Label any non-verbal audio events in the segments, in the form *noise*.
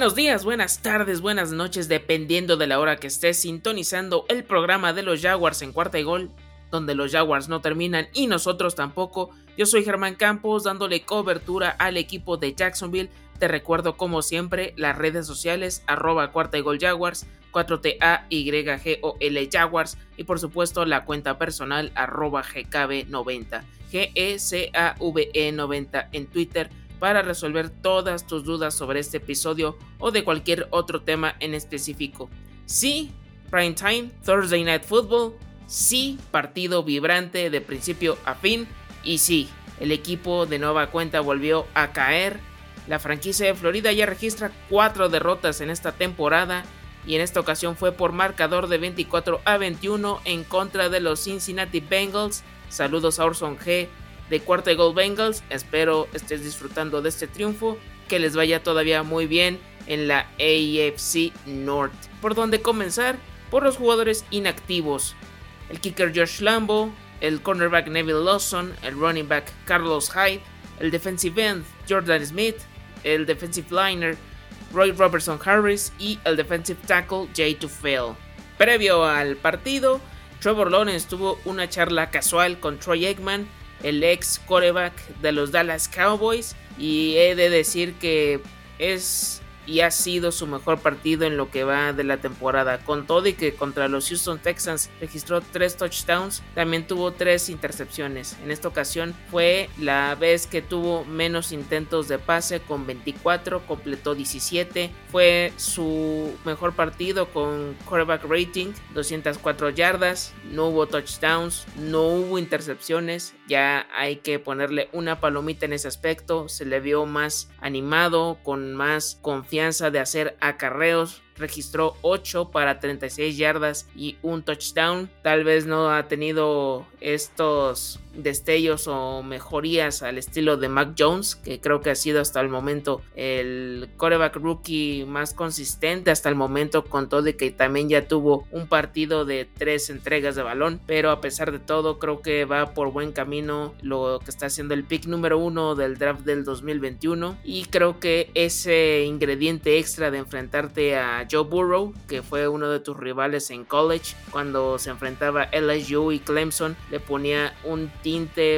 Buenos días, buenas tardes, buenas noches, dependiendo de la hora que estés sintonizando el programa de los Jaguars en cuarta y gol, donde los Jaguars no terminan y nosotros tampoco. Yo soy Germán Campos dándole cobertura al equipo de Jacksonville. Te recuerdo como siempre las redes sociales arroba cuarta y gol Jaguars, 4TAYGOL Jaguars y por supuesto la cuenta personal arroba GKB90, GECAVE90 en Twitter para resolver todas tus dudas sobre este episodio o de cualquier otro tema en específico. Sí, prime time, Thursday Night Football, sí, partido vibrante de principio a fin y sí, el equipo de nueva cuenta volvió a caer. La franquicia de Florida ya registra cuatro derrotas en esta temporada y en esta ocasión fue por marcador de 24 a 21 en contra de los Cincinnati Bengals. Saludos a Orson G de cuarta y gol Bengals. Espero estés disfrutando de este triunfo, que les vaya todavía muy bien en la AFC North. ¿Por dónde comenzar? Por los jugadores inactivos. El kicker Josh Lambo, el cornerback Neville Lawson, el running back Carlos Hyde, el defensive end Jordan Smith, el defensive liner Roy Robertson Harris y el defensive tackle Jay Tufel. Previo al partido, Trevor Lawrence tuvo una charla casual con Troy Eggman el ex coreback de los Dallas Cowboys. Y he de decir que es y ha sido su mejor partido en lo que va de la temporada. Con todo y que contra los Houston Texans registró tres touchdowns, también tuvo tres intercepciones. En esta ocasión fue la vez que tuvo menos intentos de pase con 24, completó 17. Fue su mejor partido con quarterback rating, 204 yardas, no hubo touchdowns, no hubo intercepciones. Ya hay que ponerle una palomita en ese aspecto. Se le vio más animado, con más confianza de hacer acarreos registró 8 para 36 yardas y un touchdown. Tal vez no ha tenido estos destellos o mejorías al estilo de Mac Jones, que creo que ha sido hasta el momento el coreback rookie más consistente hasta el momento, con todo y que también ya tuvo un partido de tres entregas de balón, pero a pesar de todo creo que va por buen camino lo que está haciendo el pick número uno del draft del 2021 y creo que ese ingrediente extra de enfrentarte a Joe Burrow, que fue uno de tus rivales en college, cuando se enfrentaba LSU y Clemson, le ponía un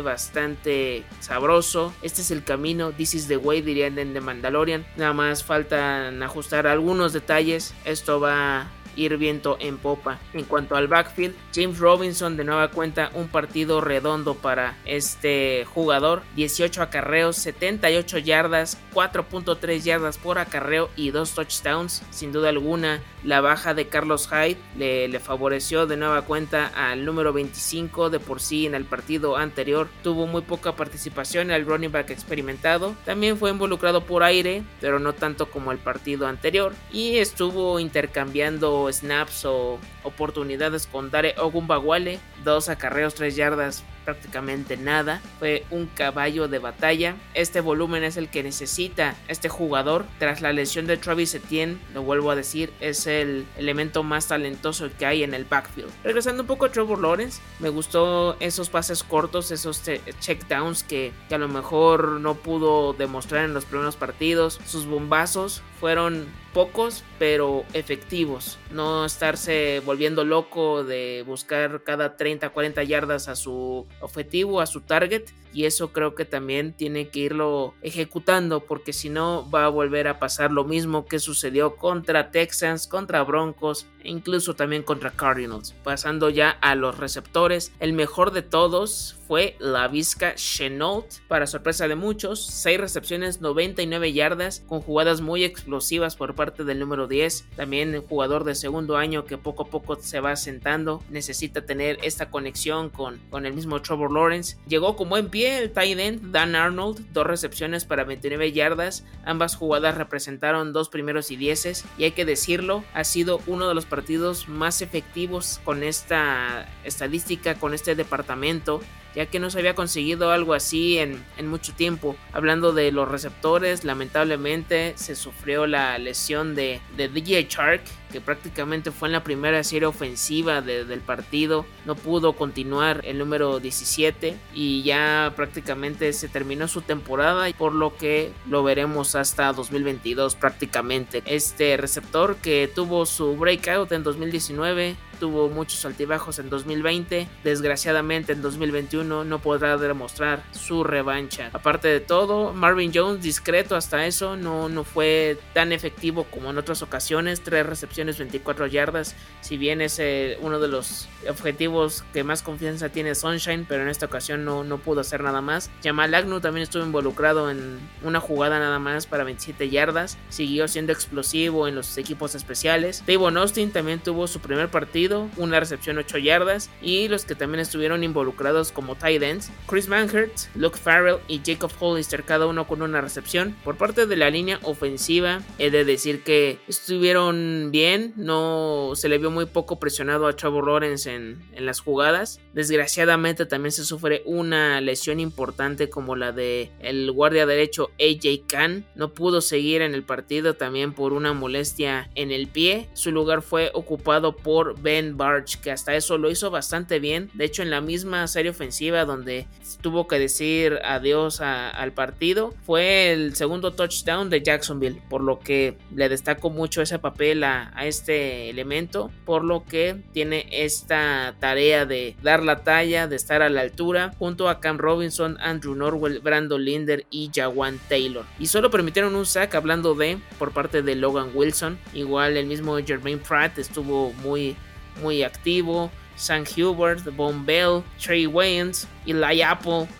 bastante sabroso. Este es el camino, this is the way, dirían en The Mandalorian. Nada más faltan ajustar algunos detalles. Esto va ir viento en popa. En cuanto al backfield, James Robinson de nueva cuenta un partido redondo para este jugador. 18 acarreos, 78 yardas, 4.3 yardas por acarreo y 2 touchdowns. Sin duda alguna, la baja de Carlos Hyde le, le favoreció de nueva cuenta al número 25 de por sí en el partido anterior. Tuvo muy poca participación el running back experimentado. También fue involucrado por aire, pero no tanto como el partido anterior. Y estuvo intercambiando snaps o oportunidades con Dare Ogumbawale, dos acarreos, tres yardas, prácticamente nada. Fue un caballo de batalla. Este volumen es el que necesita este jugador. Tras la lesión de Travis Etienne, lo vuelvo a decir, es el elemento más talentoso que hay en el backfield. Regresando un poco a Trevor Lawrence, me gustó esos pases cortos, esos checkdowns que, que a lo mejor no pudo demostrar en los primeros partidos. Sus bombazos fueron pocos pero efectivos. No estarse loco de buscar cada 30, 40 yardas a su objetivo, a su target. Y eso creo que también tiene que irlo ejecutando porque si no va a volver a pasar lo mismo que sucedió contra Texans, contra Broncos e incluso también contra Cardinals. Pasando ya a los receptores, el mejor de todos fue la Vizca Chenault. Para sorpresa de muchos, 6 recepciones, 99 yardas, con jugadas muy explosivas por parte del número 10. También el jugador de segundo año que poco a poco se va asentando, necesita tener esta conexión con, con el mismo Trevor Lawrence. Llegó con buen pie el tight end Dan Arnold, dos recepciones para 29 yardas. Ambas jugadas representaron dos primeros y dieces. Y hay que decirlo, ha sido uno de los partidos más efectivos con esta estadística, con este departamento ya que no se había conseguido algo así en, mucho tiempo. Hablando de los receptores, lamentablemente se sufrió la lesión de, DJ Shark que prácticamente fue en la primera serie ofensiva del partido. No pudo continuar el número 17 y ya prácticamente se terminó su temporada, por lo que lo veremos hasta 2022 prácticamente. Este receptor que tuvo su breakout en 2019 tuvo muchos altibajos en 2020, desgraciadamente en 2021 no podrá demostrar su revancha. Aparte de todo, Marvin Jones discreto hasta eso, no, no fue tan efectivo como en otras ocasiones, tres recepciones, 24 yardas, si bien es uno de los objetivos que más confianza tiene Sunshine, pero en esta ocasión no, no pudo hacer nada más. Jamal Agnew también estuvo involucrado en una jugada nada más para 27 yardas, siguió siendo explosivo en los equipos especiales. Davon Austin también tuvo su primer partido una recepción 8 yardas y los que también estuvieron involucrados como tight Chris Manhert, Luke Farrell y Jacob Hollister, cada uno con una recepción. Por parte de la línea ofensiva, he de decir que estuvieron bien, no se le vio muy poco presionado a Trevor Lawrence en, en las jugadas. Desgraciadamente también se sufre una lesión importante como la de el guardia derecho AJ Khan, no pudo seguir en el partido también por una molestia en el pie. Su lugar fue ocupado por Ben Barge, que hasta eso lo hizo bastante bien. De hecho, en la misma serie ofensiva donde tuvo que decir adiós al partido, fue el segundo touchdown de Jacksonville, por lo que le destaco mucho ese papel a, este elemento, por lo que tiene esta tarea de dar la talla, de estar a la altura, junto a Cam Robinson, Andrew Norwell, Brandon Linder y Jawan Taylor. Y solo permitieron un sack hablando de por parte de Logan Wilson. Igual el mismo Jermaine Pratt estuvo muy muy activo. Sam Hubert, Von Bell, Trey Wayans y Lai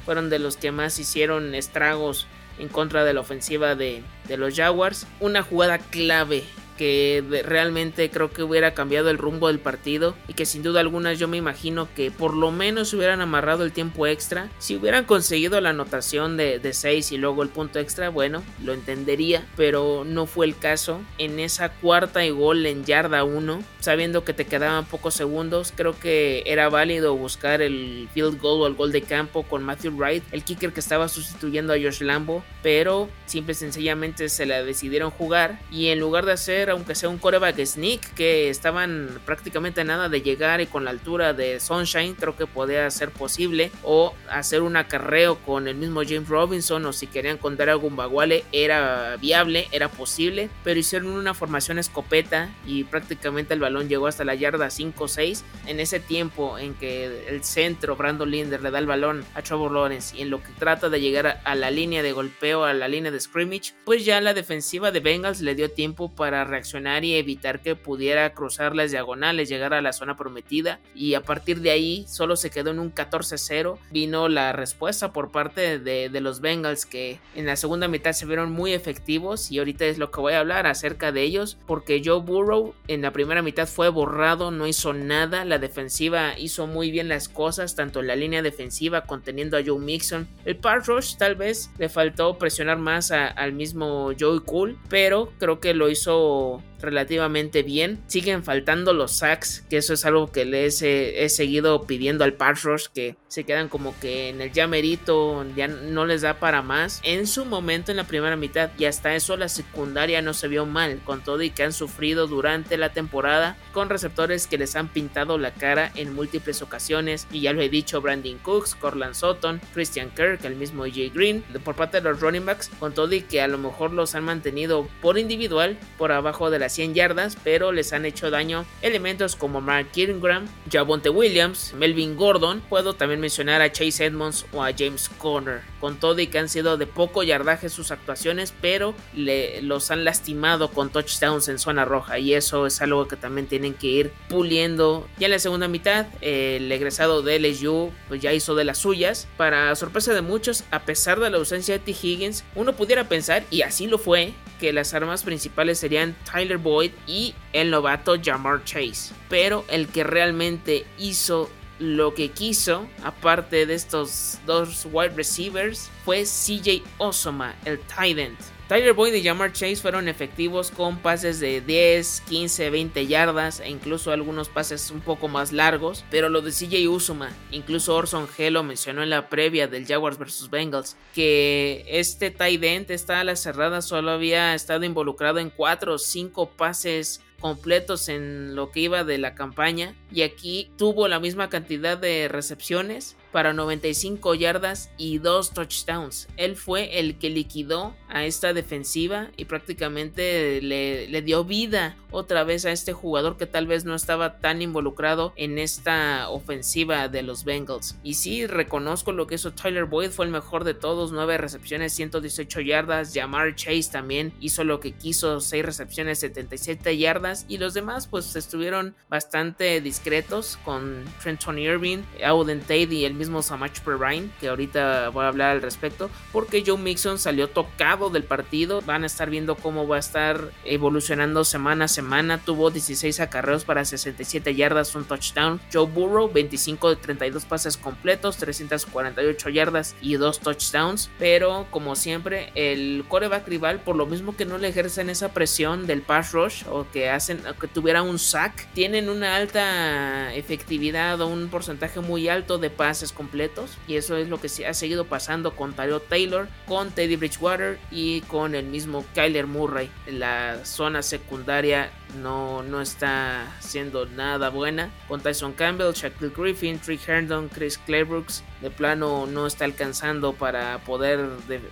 fueron de los que más hicieron estragos en contra de la ofensiva de, de los Jaguars. Una jugada clave que realmente creo que hubiera cambiado el rumbo del partido y que sin duda alguna yo me imagino que por lo menos hubieran amarrado el tiempo extra. Si hubieran conseguido la anotación de, 6 y luego el punto extra, bueno, lo entendería, pero no fue el caso. En esa cuarta y gol en yarda 1, sabiendo que te quedaban pocos segundos, creo que era válido buscar el field goal o el gol de campo con Matthew Wright, el kicker que estaba sustituyendo a Josh Lambo, pero simple y sencillamente se la decidieron jugar y en lugar de hacer aunque sea un coreback sneak, que estaban prácticamente nada de llegar y con la altura de Sunshine, creo que podía ser posible. O hacer un acarreo con el mismo James Robinson, o si querían contar algún baguale, era viable, era posible. Pero hicieron una formación escopeta y prácticamente el balón llegó hasta la yarda 5-6. En ese tiempo en que el centro, Brandon Linder, le da el balón a Trevor Lawrence y en lo que trata de llegar a la línea de golpeo, a la línea de scrimmage, pues ya la defensiva de Bengals le dio tiempo para reaccionar y evitar que pudiera cruzar las diagonales, llegar a la zona prometida y a partir de ahí solo se quedó en un 14-0. Vino la respuesta por parte de, los Bengals que en la segunda mitad se vieron muy efectivos y ahorita es lo que voy a hablar acerca de ellos porque Joe Burrow en la primera mitad fue borrado, no hizo nada, la defensiva hizo muy bien las cosas, tanto en la línea defensiva conteniendo a Joe Mixon. El pass rush tal vez le faltó presionar más al mismo Joey Cool, pero creo que lo hizo people. Relativamente bien. Siguen faltando los sacks, que eso es algo que les he, seguido pidiendo al pass rush, que se quedan como que en el llamerito, ya no les da para más. En su momento en la primera mitad y hasta eso la secundaria no se vio mal, con todo y que han sufrido durante la temporada con receptores que les han pintado la cara en múltiples ocasiones. Y ya lo he dicho, Brandon Cooks, Corland Sutton, Christian Kirk, el mismo AJ Green, por parte de los running backs, con todo que a lo mejor los han mantenido por individual por abajo de las 100 yardas, pero les han hecho daño elementos como Mark Ingram, Javonte Williams, Melvin Gordon, puedo también mencionar a Chase Edmonds o a James Conner, con todo y que han sido de poco yardaje sus actuaciones, pero le, los han lastimado con touchdowns en zona roja y eso es algo que también tienen que ir puliendo. Ya en la segunda mitad, el egresado de LSU pues ya hizo de las suyas, para sorpresa de muchos, a pesar de la ausencia de T. Higgins, uno pudiera pensar, y así lo fue, que las armas principales serían Tyler Boyd y el novato Jamar Chase. Pero el que realmente hizo lo que quiso, aparte de estos dos wide receivers, fue CJ Osoma, el tight end. Tyler Boyd y Jamar Chase fueron efectivos con pases de 10, 15, 20 yardas e incluso algunos pases un poco más largos, pero lo de CJ Usuma, incluso Orson Hello mencionó en la previa del Jaguars vs Bengals que este tight end, esta a la cerrada, solo había estado involucrado en 4 o 5 pases completos en lo que iba de la campaña y aquí tuvo la misma cantidad de recepciones para 95 yardas y 2 touchdowns. Él fue el que liquidó a esta defensiva y prácticamente le, le, dio vida otra vez a este jugador que tal vez no estaba tan involucrado en esta ofensiva de los Bengals. Y sí, reconozco lo que hizo Tyler Boyd, fue el mejor de todos, 9 recepciones, 118 yardas. Jamar Chase también hizo lo que quiso, 6 recepciones, 77 yardas. Y los demás pues estuvieron bastante discretos con Trenton Irving, Auden Tate y el mismo Samach Perrine, que ahorita voy a hablar al respecto, porque Joe Mixon salió tocado del partido. Van a estar viendo cómo va a estar evolucionando semana a semana. Tuvo 16 acarreos para 67 yardas, un touchdown. Joe Burrow, 25 de 32 pases completos, 348 yardas y dos touchdowns. Pero como siempre, el coreback rival, por lo mismo que no le ejercen esa presión del pass rush o que hacen que tuviera un sack, tienen una alta efectividad o un porcentaje muy alto de pases completos. Y eso es lo que ha seguido pasando con Tario Taylor, con Teddy Bridgewater y con el mismo Kyler Murray. La zona secundaria no, no está siendo nada buena. Con Tyson Campbell, Shaquille Griffin, Trick Herndon, Chris Claybrooks, de plano no está alcanzando para poder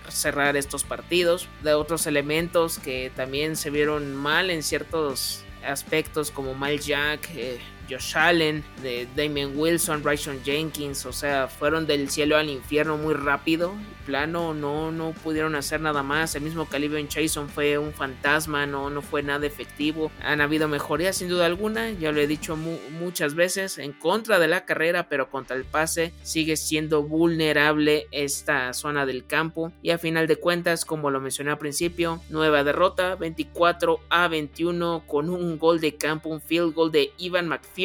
cerrar estos partidos. De otros elementos que también se vieron mal en ciertos aspectos como Miles Jack, eh, Josh Allen, de Damien Wilson, Bryson Jenkins, o sea, fueron del cielo al infierno muy rápido. Plano, no, no pudieron hacer nada más. El mismo Calibre Chason fue un fantasma, no, no fue nada efectivo. Han habido mejorías sin duda alguna, ya lo he dicho muchas veces, en contra de la carrera, pero contra el pase sigue siendo vulnerable esta zona del campo. Y a final de cuentas, como lo mencioné al principio, nueva derrota, 24 a 21 con un gol de campo, un field goal de Ivan McPhee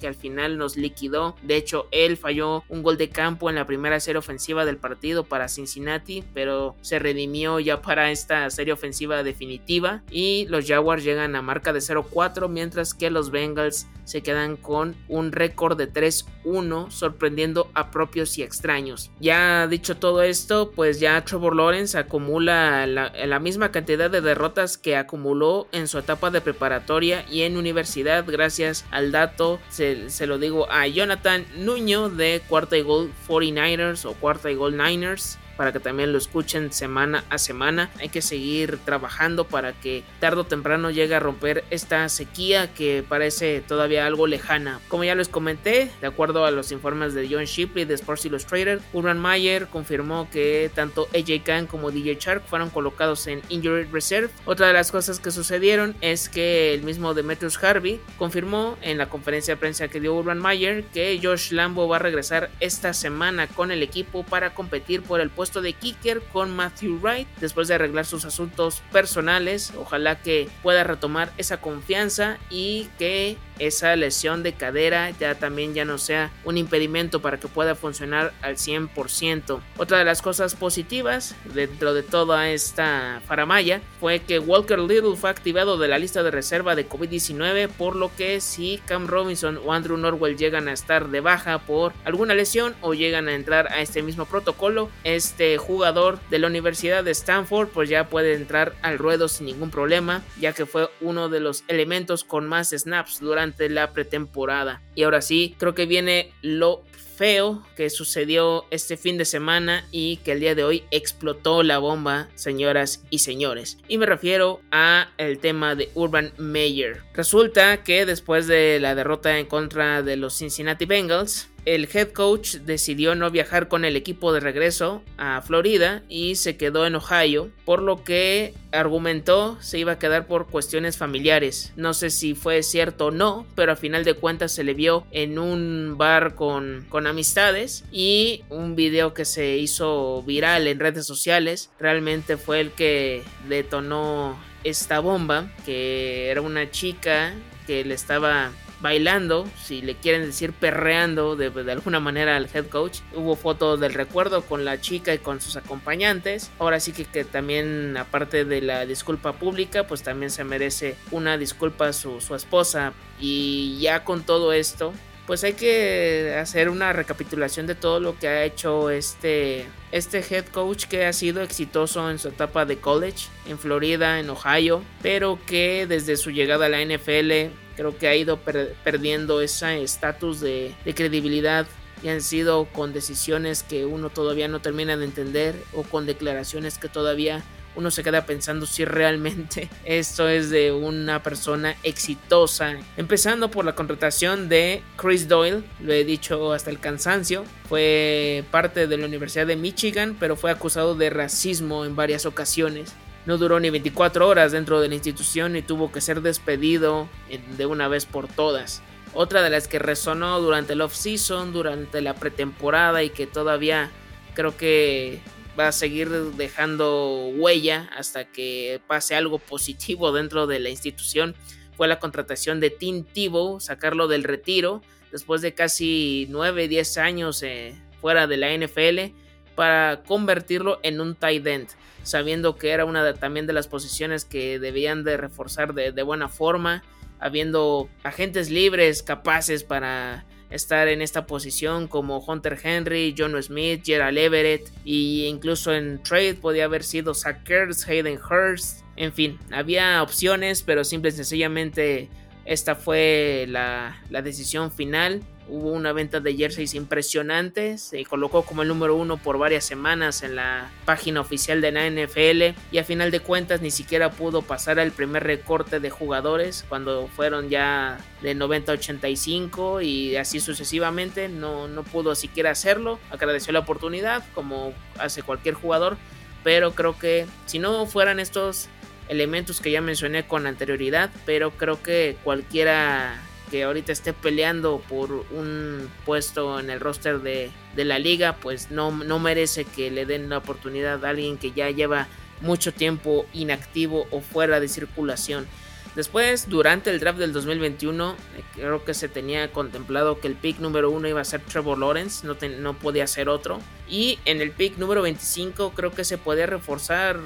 que al final nos liquidó. De hecho, él falló un gol de campo en la primera serie ofensiva del partido para Cincinnati, pero se redimió ya para esta serie ofensiva definitiva. Y los Jaguars llegan a marca de 0-4, mientras que los Bengals se quedan con un récord de 3-1, sorprendiendo a propios y extraños. Ya dicho todo esto, pues ya Trevor Lawrence acumula la, la misma cantidad de derrotas que acumuló en su etapa de preparatoria y en universidad gracias al dato se, lo digo a Jonathan Nuño de Cuarta y Gol 49ers o Cuarta y Gol Niners para que también lo escuchen semana a semana. Hay que seguir trabajando para que tarde o temprano llegue a romper esta sequía que parece todavía algo lejana. Como ya les comenté, de acuerdo a los informes de John Shipley de Sports Illustrated, Urban Meyer confirmó que tanto AJ Khan como DJ Shark fueron colocados en Injured Reserve. Otra de las cosas que sucedieron es que el mismo Demetrius Harvey confirmó en la conferencia de prensa que dio Urban Meyer que Josh Lambo va a regresar esta semana con el equipo para competir por el puesto de kicker con Matthew Wright después de arreglar sus asuntos personales. Ojalá que pueda retomar esa confianza y que esa lesión de cadera ya también ya no sea un impedimento para que pueda funcionar al 100%. Otra de las cosas positivas dentro de toda esta faramaya fue que Walker Little fue activado de la lista de reserva de COVID-19, por lo que si Cam Robinson o Andrew Norwell llegan a estar de baja por alguna lesión o llegan a entrar a este mismo protocolo, este jugador de la Universidad de Stanford pues ya puede entrar al ruedo sin ningún problema, ya que fue uno de los elementos con más snaps durante la pretemporada. Y ahora sí, creo que viene lo feo que sucedió este fin de semana y que el día de hoy explotó la bomba, señoras y señores. Y me refiero a el tema de Urban Meyer. Resulta que después de la derrota en contra de los Cincinnati Bengals, el head coach decidió no viajar con el equipo de regreso a Florida y se quedó en Ohio, por lo que argumentó se iba a quedar por cuestiones familiares. No sé si fue cierto o no, pero a final de cuentas se le vio en un bar con, con amistades y un video que se hizo viral en redes sociales realmente fue el que detonó esta bomba, que era una chica que le estaba bailando, si le quieren decir perreando de, alguna manera al head coach. Hubo fotos del recuerdo con la chica y con sus acompañantes. Ahora sí que, que también, aparte de la disculpa pública, pues también se merece una disculpa a su, su esposa. Y ya con todo esto, pues hay que hacer una recapitulación de todo lo que ha hecho este, este head coach que ha sido exitoso en su etapa de college en Florida, en Ohio, pero que desde su llegada a la NFL creo que ha ido perdiendo ese estatus de, de credibilidad y han sido con decisiones que uno todavía no termina de entender o con declaraciones que todavía uno se queda pensando si realmente *laughs* esto es de una persona exitosa. Empezando por la contratación de Chris Doyle, lo he dicho hasta el cansancio, fue parte de la Universidad de Michigan, pero fue acusado de racismo en varias ocasiones. No duró ni 24 horas dentro de la institución y tuvo que ser despedido de una vez por todas. Otra de las que resonó durante el off-season, durante la pretemporada y que todavía creo que va a seguir dejando huella hasta que pase algo positivo dentro de la institución. Fue la contratación de Tim Tebow, sacarlo del retiro después de casi 9, 10 años eh, fuera de la NFL para convertirlo en un tight end, sabiendo que era una de, también de las posiciones que debían de reforzar de, de buena forma, habiendo agentes libres capaces para estar en esta posición como Hunter Henry, John Smith, Gerald Everett e incluso en trade podía haber sido Zach Hayden Hurst, en fin, había opciones pero simple y sencillamente esta fue la, la decisión final Hubo una venta de jerseys impresionante, se colocó como el número uno por varias semanas en la página oficial de la NFL y a final de cuentas ni siquiera pudo pasar el primer recorte de jugadores cuando fueron ya de 90 a 85 y así sucesivamente, no, no pudo siquiera hacerlo, agradeció la oportunidad como hace cualquier jugador, pero creo que si no fueran estos elementos que ya mencioné con anterioridad, pero creo que cualquiera que ahorita esté peleando por un puesto en el roster de, la liga, pues no, no merece que le den la oportunidad a alguien que ya lleva mucho tiempo inactivo o fuera de circulación. Después, durante el draft del 2021, eh, creo que se tenía contemplado que el pick número uno iba a ser Trevor Lawrence, no, no podía ser otro. Y en el pick número 25 creo que se podía reforzar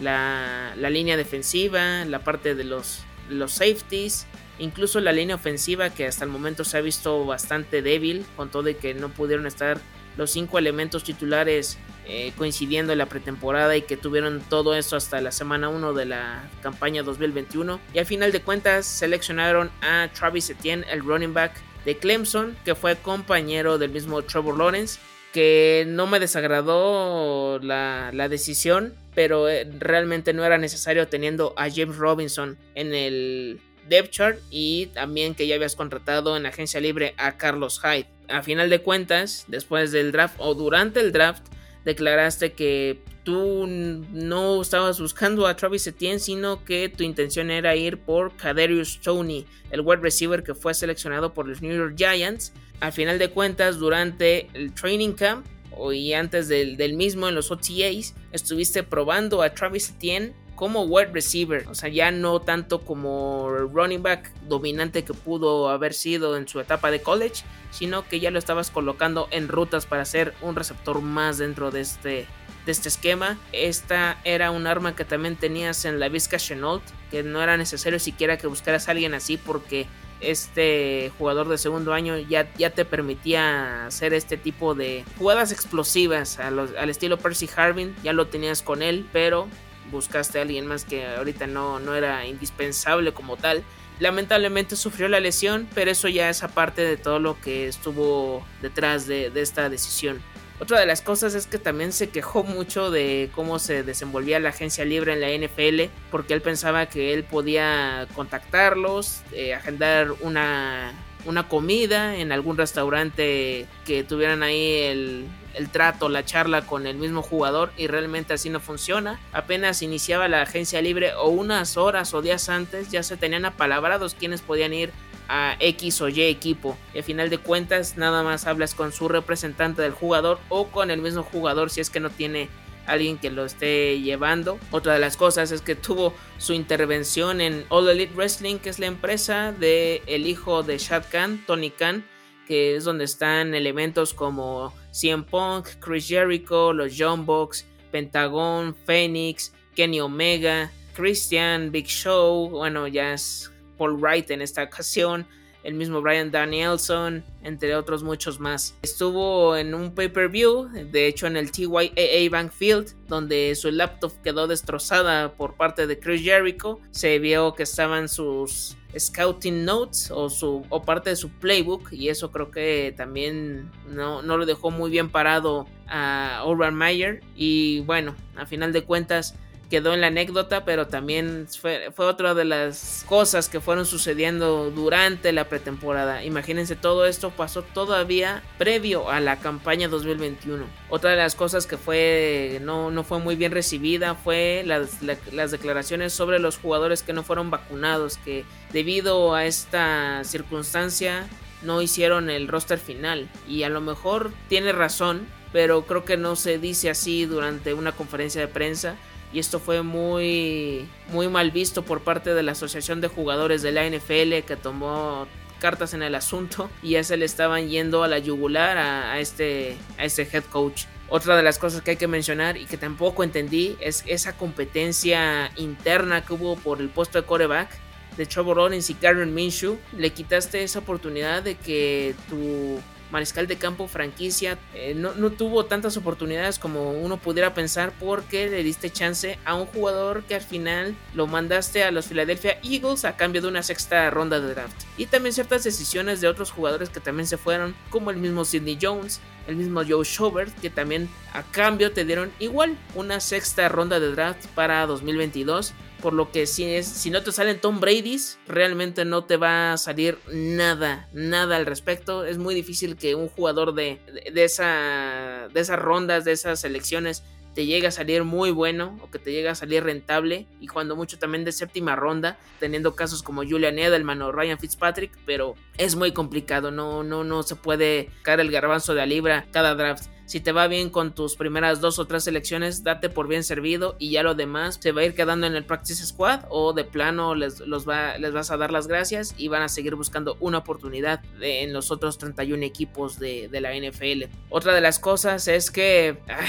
la, la línea defensiva, la parte de los, los safeties Incluso la línea ofensiva que hasta el momento se ha visto bastante débil, con todo de que no pudieron estar los cinco elementos titulares eh, coincidiendo en la pretemporada y que tuvieron todo esto hasta la semana 1 de la campaña 2021. Y al final de cuentas seleccionaron a Travis Etienne, el running back de Clemson, que fue compañero del mismo Trevor Lawrence, que no me desagradó la, la decisión, pero eh, realmente no era necesario teniendo a James Robinson en el depth chart y también que ya habías contratado en agencia libre a Carlos Hyde. A final de cuentas, después del draft o durante el draft, declaraste que tú no estabas buscando a Travis Etienne, sino que tu intención era ir por Kaderius Tony, el wide receiver que fue seleccionado por los New York Giants. A final de cuentas, durante el training camp y antes del, del mismo en los OTAs, estuviste probando a Travis Etienne como wide receiver, o sea, ya no tanto como running back dominante que pudo haber sido en su etapa de college, sino que ya lo estabas colocando en rutas para ser un receptor más dentro de este, de este esquema. Esta era un arma que también tenías en la Vizca Chenault, que no era necesario siquiera que buscaras a alguien así porque este jugador de segundo año ya, ya te permitía hacer este tipo de jugadas explosivas al estilo Percy Harvin, ya lo tenías con él, pero buscaste a alguien más que ahorita no, no era indispensable como tal. Lamentablemente sufrió la lesión, pero eso ya es aparte de todo lo que estuvo detrás de, esta decisión. Otra de las cosas es que también se quejó mucho de cómo se desenvolvía la agencia libre en la NFL, porque él pensaba que él podía contactarlos, eh, agendar una, una comida en algún restaurante que tuvieran ahí el, el trato, la charla con el mismo jugador y realmente así no funciona. Apenas iniciaba la agencia libre o unas horas o días antes ya se tenían apalabrados quienes podían ir a X o Y equipo. Y al final de cuentas nada más hablas con su representante del jugador o con el mismo jugador si es que no tiene alguien que lo esté llevando. Otra de las cosas es que tuvo su intervención en All Elite Wrestling, que es la empresa de el hijo de Shad Khan, Tony Khan, que es donde están elementos como CM Punk, Chris Jericho, los John Box, Pentagon, Phoenix, Kenny Omega, Christian, Big Show, bueno, ya es Paul Wright en esta ocasión, el mismo Brian Danielson, entre otros muchos más. Estuvo en un pay-per-view, de hecho en el TYAA Bank Field, donde su laptop quedó destrozada por parte de Chris Jericho. Se vio que estaban sus scouting notes o, su, o parte de su playbook y eso creo que también no, no lo dejó muy bien parado a Urban Meyer y bueno, a final de cuentas quedó en la anécdota, pero también fue, otra de las cosas que fueron sucediendo durante la pretemporada. Imagínense, todo esto pasó todavía previo a la campaña 2021. Otra de las cosas que fue no, no fue muy bien recibida fue las, las declaraciones sobre los jugadores que no fueron vacunados, que debido a esta circunstancia no hicieron el roster final. Y a lo mejor tiene razón, pero creo que no se dice así durante una conferencia de prensa y esto fue muy, muy mal visto por parte de la Asociación de Jugadores de la NFL que tomó cartas en el asunto y ya se le estaban yendo a la yugular a, este, a este head coach. Otra de las cosas que hay que mencionar y que tampoco entendí es esa competencia interna que hubo por el puesto de coreback de Trevor Lawrence y Karen Minshew. Le quitaste esa oportunidad de que tu mariscal de campo franquicia eh, no, tuvo tantas oportunidades como uno pudiera pensar porque le diste chance a un jugador que al final lo mandaste a los Philadelphia Eagles a cambio de una sexta ronda de draft. Y también ciertas decisiones de otros jugadores que también se fueron, como el mismo Sidney Jones, el mismo Joe Schobert, que también a cambio te dieron igual una sexta ronda de draft para 2022 por lo que si, es, si no te salen Tom Brady's, realmente no te va a salir nada, nada al respecto. Es muy difícil que un jugador de, de, esa, de esas rondas, de esas selecciones, te llegue a salir muy bueno o que te llegue a salir rentable y cuando mucho también de séptima ronda, teniendo casos como Julian Edelman o Ryan Fitzpatrick, pero es muy complicado, no, no, no se puede caer el garbanzo de la libra cada draft. Si te va bien con tus primeras dos o tres selecciones, date por bien servido y ya lo demás se va a ir quedando en el practice squad o de plano les, los va, les vas a dar las gracias y van a seguir buscando una oportunidad en los otros 31 equipos de, la NFL. Otra de las cosas es que... Ah,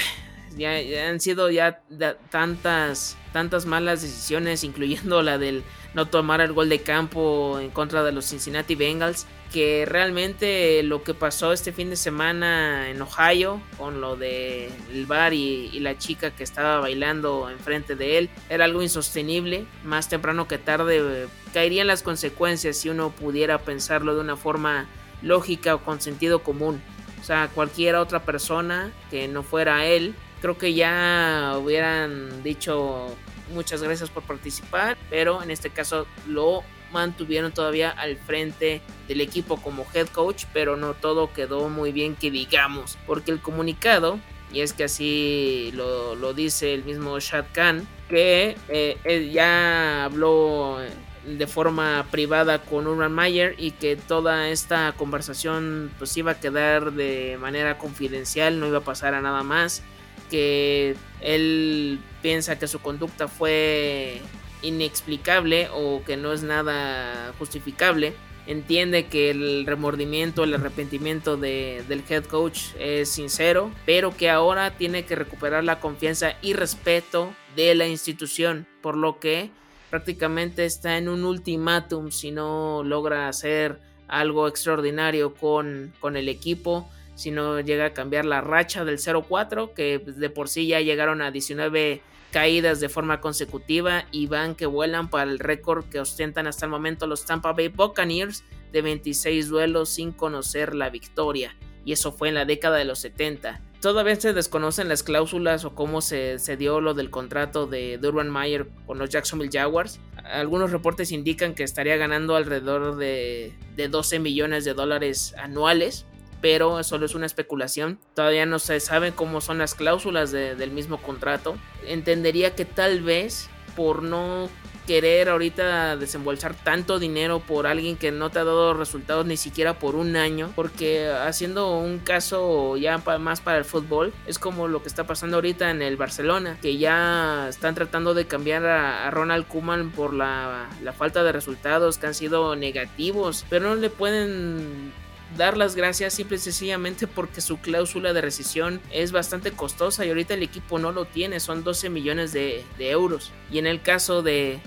ya, han sido ya tantas tantas malas decisiones, *laughs* incluyendo la del no tomar el gol de campo en contra de los Cincinnati Bengals, que realmente lo que pasó este fin de semana en Ohio con lo de bar y, la chica que estaba bailando enfrente de él era algo insostenible, más temprano que tarde eh, caerían las consecuencias si uno pudiera pensarlo de una forma lógica o con sentido común. O sea, cualquier otra persona que no fuera él creo que ya hubieran dicho muchas gracias por participar, pero en este caso lo mantuvieron todavía al frente del equipo como head coach, pero no todo quedó muy bien que digamos, porque el comunicado, y es que así lo, dice el mismo Shad Khan, que eh, él ya habló de forma privada con Urban Mayer y que toda esta conversación pues iba a quedar de manera confidencial, no iba a pasar a nada más que él piensa que su conducta fue inexplicable o que no es nada justificable. Entiende que el remordimiento, el arrepentimiento del head coach es sincero, pero que ahora tiene que recuperar la confianza y respeto de la institución, por lo que prácticamente está en un ultimátum si no logra hacer algo extraordinario con, con el equipo si no llega a cambiar la racha del 0-4, que de por sí ya llegaron a 19 caídas de forma consecutiva y van que vuelan para el récord que ostentan hasta el momento los Tampa Bay Buccaneers de 26 duelos sin conocer la victoria. Y eso fue en la década de los 70. Todavía se desconocen las cláusulas o cómo se, dio lo del contrato de Durban Mayer con los Jacksonville Jaguars. Algunos reportes indican que estaría ganando alrededor de, de 12 millones de dólares anuales pero solo es una especulación. Todavía no se sabe cómo son las cláusulas del mismo contrato. Entendería que tal vez por no querer ahorita desembolsar tanto dinero por alguien que no te ha dado resultados ni siquiera por un año, porque haciendo un caso ya más para el fútbol, es como lo que está pasando ahorita en el Barcelona, que ya están tratando de cambiar a, Ronald Koeman por la, la falta de resultados que han sido negativos, pero no le pueden dar las gracias simple y sencillamente porque su cláusula de rescisión es bastante costosa y ahorita el equipo no lo tiene, son 12 millones de, euros. Y en el caso de,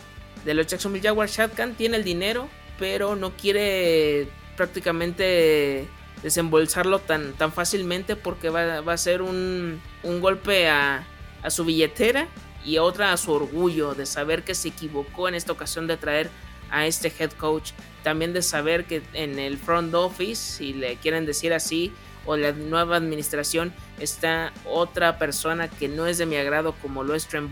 de los Jacksonville Jaguars, Shadkan tiene el dinero, pero no quiere prácticamente desembolsarlo tan, tan fácilmente porque va, a ser un, un golpe a, a su billetera y otra a su orgullo de saber que se equivocó en esta ocasión de traer a este head coach. También de saber que en el front office, si le quieren decir así, o la nueva administración, está otra persona que no es de mi agrado como lo es Trent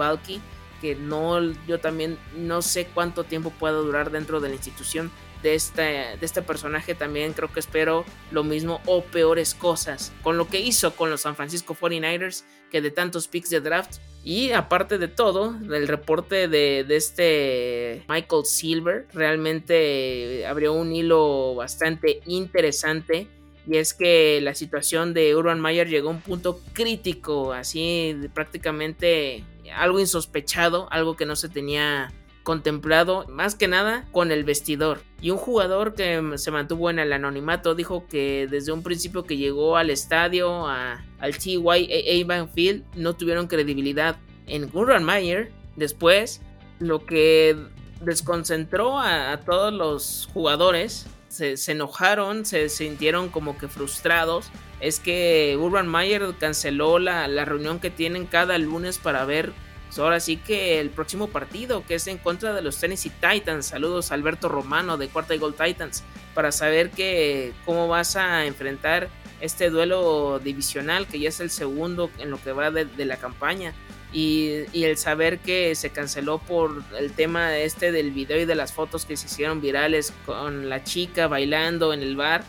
que no, yo también no sé cuánto tiempo pueda durar dentro de la institución de este, de este personaje también creo que espero lo mismo o peores cosas con lo que hizo con los San Francisco 49ers que de tantos picks de draft y aparte de todo, el reporte de, este Michael Silver realmente abrió un hilo bastante interesante. Y es que la situación de Urban Meyer llegó a un punto crítico, así prácticamente algo insospechado, algo que no se tenía contemplado más que nada con el vestidor. Y un jugador que se mantuvo en el anonimato dijo que desde un principio que llegó al estadio, al TYA Field, no tuvieron credibilidad. En Urban Meyer, después, lo que desconcentró a, todos los jugadores, se, enojaron, se sintieron como que frustrados, es que Urban Meyer canceló la, la reunión que tienen cada lunes para ver ahora sí que el próximo partido, que es en contra de los Tennessee Titans. Saludos a Alberto Romano de Cuarta y Gold Titans. Para saber que, cómo vas a enfrentar este duelo divisional, que ya es el segundo en lo que va de, la campaña. Y, el saber que se canceló por el tema este del video y de las fotos que se hicieron virales con la chica bailando en el bar.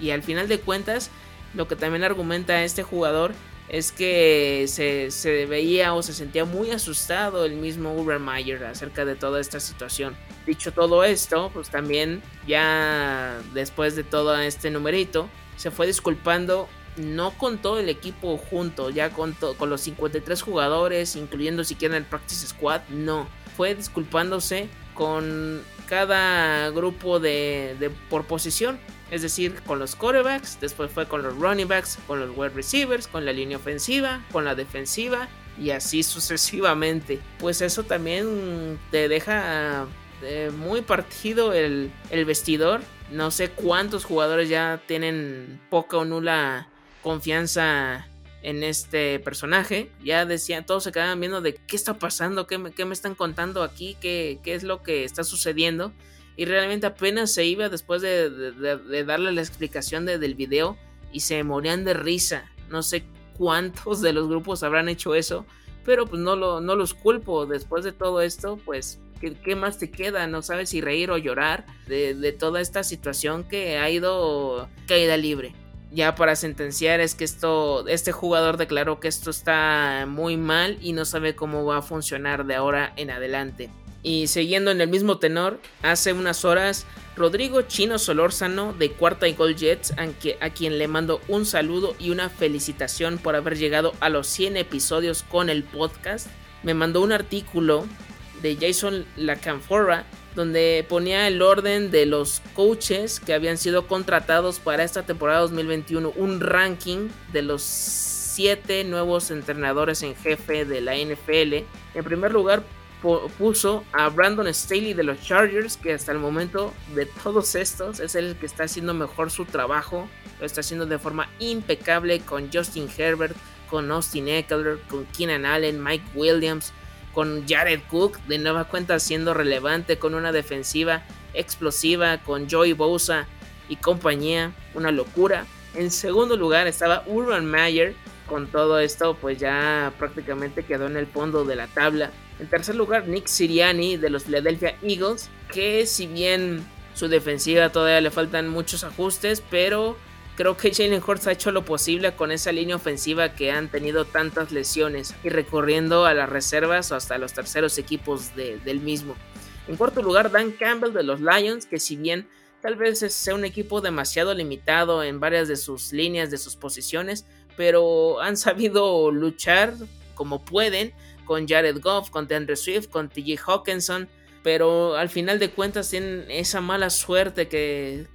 Y al final de cuentas, lo que también argumenta este jugador es que se, veía o se sentía muy asustado el mismo Mayer acerca de toda esta situación. Dicho todo esto, pues también ya después de todo este numerito, se fue disculpando no con todo el equipo junto, ya con, con los 53 jugadores, incluyendo siquiera el Practice Squad, no. Fue disculpándose con cada grupo de, por posición es decir, con los quarterbacks, después fue con los running backs, con los wide receivers, con la línea ofensiva, con la defensiva y así sucesivamente. Pues eso también te deja eh, muy partido el vestidor. No sé cuántos jugadores ya tienen poca o nula confianza en este personaje. Ya decían, todos se quedaban viendo de qué está pasando, qué me, qué me están contando aquí, qué, qué, es lo que está sucediendo y realmente apenas se iba después de, darle la explicación del video y se morían de risa. No sé cuántos de los grupos habrán hecho eso, pero pues no, lo, no los culpo. Después de todo esto, pues, ¿qué, más te queda? No sabes si reír o llorar de, toda esta situación que ha ido caída libre. Ya para sentenciar es que esto, este jugador declaró que esto está muy mal y no sabe cómo va a funcionar de ahora en adelante. Y siguiendo en el mismo tenor, hace unas horas Rodrigo Chino Solórzano de Cuarta y Gold Jets, a quien le mando un saludo y una felicitación por haber llegado a los 100 episodios con el podcast, me mandó un artículo de Jason Lacanfora donde ponía el orden de los coaches que habían sido contratados para esta temporada 2021, un ranking de los 7 nuevos entrenadores en jefe de la NFL. En primer lugar puso a Brandon Staley de los Chargers, que hasta el momento de todos estos es el que está haciendo mejor su trabajo, lo está haciendo de forma impecable con Justin Herbert, con Austin Eckler, con Keenan Allen, Mike Williams, con Jared Cook, de nueva cuenta siendo relevante con una defensiva explosiva, con Joey Bosa y compañía, una locura. En segundo lugar estaba Urban Meyer, con todo esto pues ya prácticamente quedó en el fondo de la tabla en tercer lugar, Nick Siriani de los Philadelphia Eagles, que si bien su defensiva todavía le faltan muchos ajustes, pero creo que Jalen Hurts ha hecho lo posible con esa línea ofensiva que han tenido tantas lesiones y recorriendo a las reservas o hasta los terceros equipos del mismo. En cuarto lugar, Dan Campbell de los Lions, que si bien tal vez sea un equipo demasiado limitado en varias de sus líneas, de sus posiciones, pero han sabido luchar como pueden con Jared Goff, con DeAndre Swift, con TJ Hawkinson, pero al final de cuentas tienen esa mala suerte que,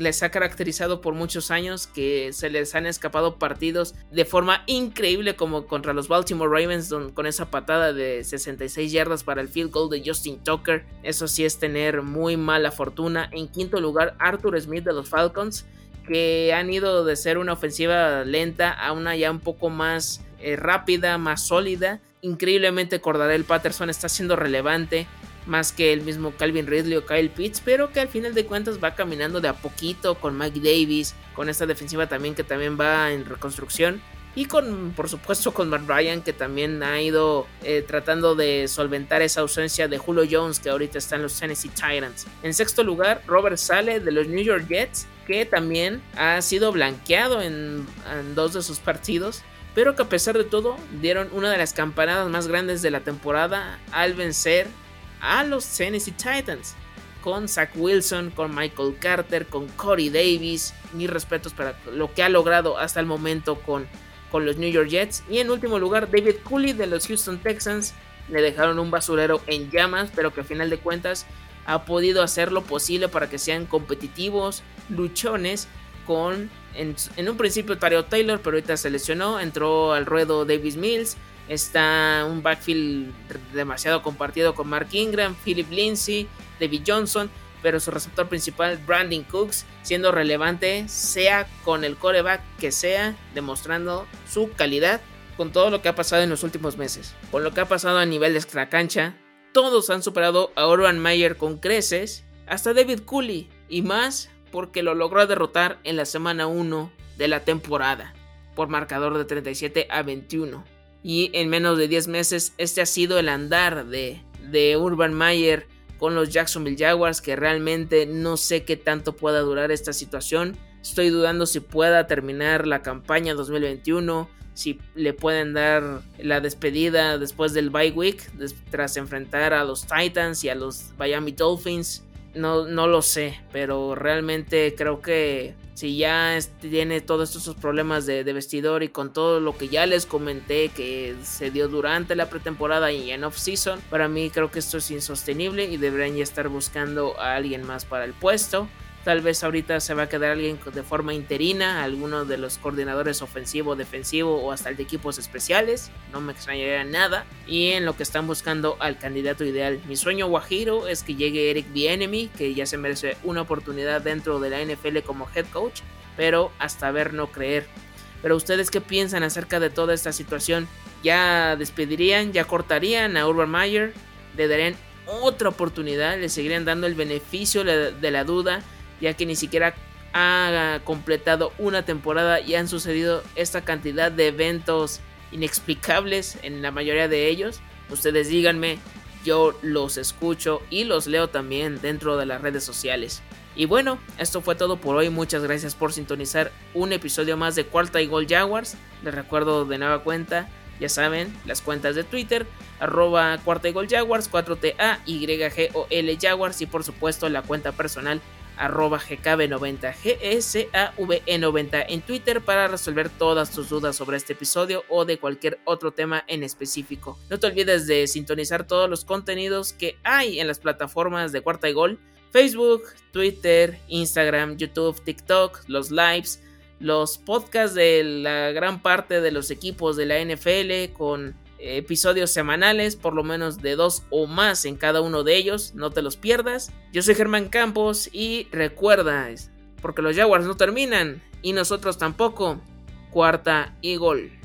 les ha caracterizado por muchos años, que se les han escapado partidos de forma increíble como contra los Baltimore Ravens con esa patada de 66 yardas para el field goal de Justin Tucker. Eso sí es tener muy mala fortuna. En quinto lugar, Arthur Smith de los Falcons, que han ido de ser una ofensiva lenta a una ya un poco más eh, rápida, más sólida. Increíblemente Cordarel Patterson está siendo relevante más que el mismo Calvin Ridley o Kyle Pitts, pero que al final de cuentas va caminando de a poquito con Mike Davis, con esta defensiva también que también va en reconstrucción. Y con, por supuesto, con Matt Ryan, que también ha ido eh, tratando de solventar esa ausencia de Julio Jones, que ahorita está en los Tennessee Titans. En sexto lugar, Robert Sale de los New York Jets, que también ha sido blanqueado en, en dos de sus partidos pero que a pesar de todo dieron una de las campanadas más grandes de la temporada al vencer a los Tennessee Titans. Con Zach Wilson, con Michael Carter, con Corey Davis. Mis respetos para lo que ha logrado hasta el momento con, con los New York Jets. Y en último lugar, David Cooley de los Houston Texans. Le dejaron un basurero en llamas, pero que a final de cuentas ha podido hacer lo posible para que sean competitivos, luchones, con en, en un principio Tario Taylor, pero ahorita se lesionó, entró al ruedo Davis Mills, Está un backfield demasiado compartido con Mark Ingram, Philip Lindsay, David Johnson, pero su receptor principal, Brandon Cooks, siendo relevante, sea con el coreback que sea, demostrando su calidad con todo lo que ha pasado en los últimos meses. Con lo que ha pasado a nivel de extracancha, todos han superado a Urban Meyer con creces, hasta David Cooley, y más porque lo logró derrotar en la semana 1 de la temporada, por marcador de 37 a 21 y en menos de 10 meses este ha sido el andar de, de Urban Meyer con los Jacksonville Jaguars que realmente no sé qué tanto pueda durar esta situación. Estoy dudando si pueda terminar la campaña 2021, si le pueden dar la despedida después del bye week, tras enfrentar a los Titans y a los Miami Dolphins. No, no lo sé, pero realmente creo que si ya tiene todos estos problemas de, vestidor y con todo lo que ya les comenté que se dio durante la pretemporada y en off-season, para mí creo que esto es insostenible y deberían ya estar buscando a alguien más para el puesto. Tal vez ahorita se va a quedar alguien de forma interina, alguno de los coordinadores ofensivo, defensivo o hasta el de equipos especiales. No me extrañaría nada. Y en lo que están buscando al candidato ideal. Mi sueño guajiro es que llegue Eric Bienemy, que ya se merece una oportunidad dentro de la NFL como head coach. Pero hasta ver no creer. Pero ustedes qué piensan acerca de toda esta situación? ¿Ya despedirían? ¿Ya cortarían a Urban Meyer? ¿Le darían otra oportunidad? ¿Le seguirían dando el beneficio de la duda? Ya que ni siquiera ha completado una temporada y han sucedido esta cantidad de eventos inexplicables en la mayoría de ellos. Ustedes díganme, yo los escucho y los leo también dentro de las redes sociales. Y bueno, esto fue todo por hoy. Muchas gracias por sintonizar un episodio más de Cuarta y Gol Jaguars. Les recuerdo de nueva cuenta, ya saben, las cuentas de Twitter, arroba Cuarta y Gol Jaguars, 4TA, YGOL Jaguars y por supuesto la cuenta personal arroba gkb90 GSAVE90 en Twitter para resolver todas tus dudas sobre este episodio o de cualquier otro tema en específico. No te olvides de sintonizar todos los contenidos que hay en las plataformas de Cuarta y Gol, Facebook, Twitter, Instagram, YouTube, TikTok, los lives, los podcasts de la gran parte de los equipos de la NFL con episodios semanales, por lo menos de dos o más en cada uno de ellos, no te los pierdas. Yo soy Germán Campos y recuerda, porque los Jaguars no terminan y nosotros tampoco, cuarta y gol.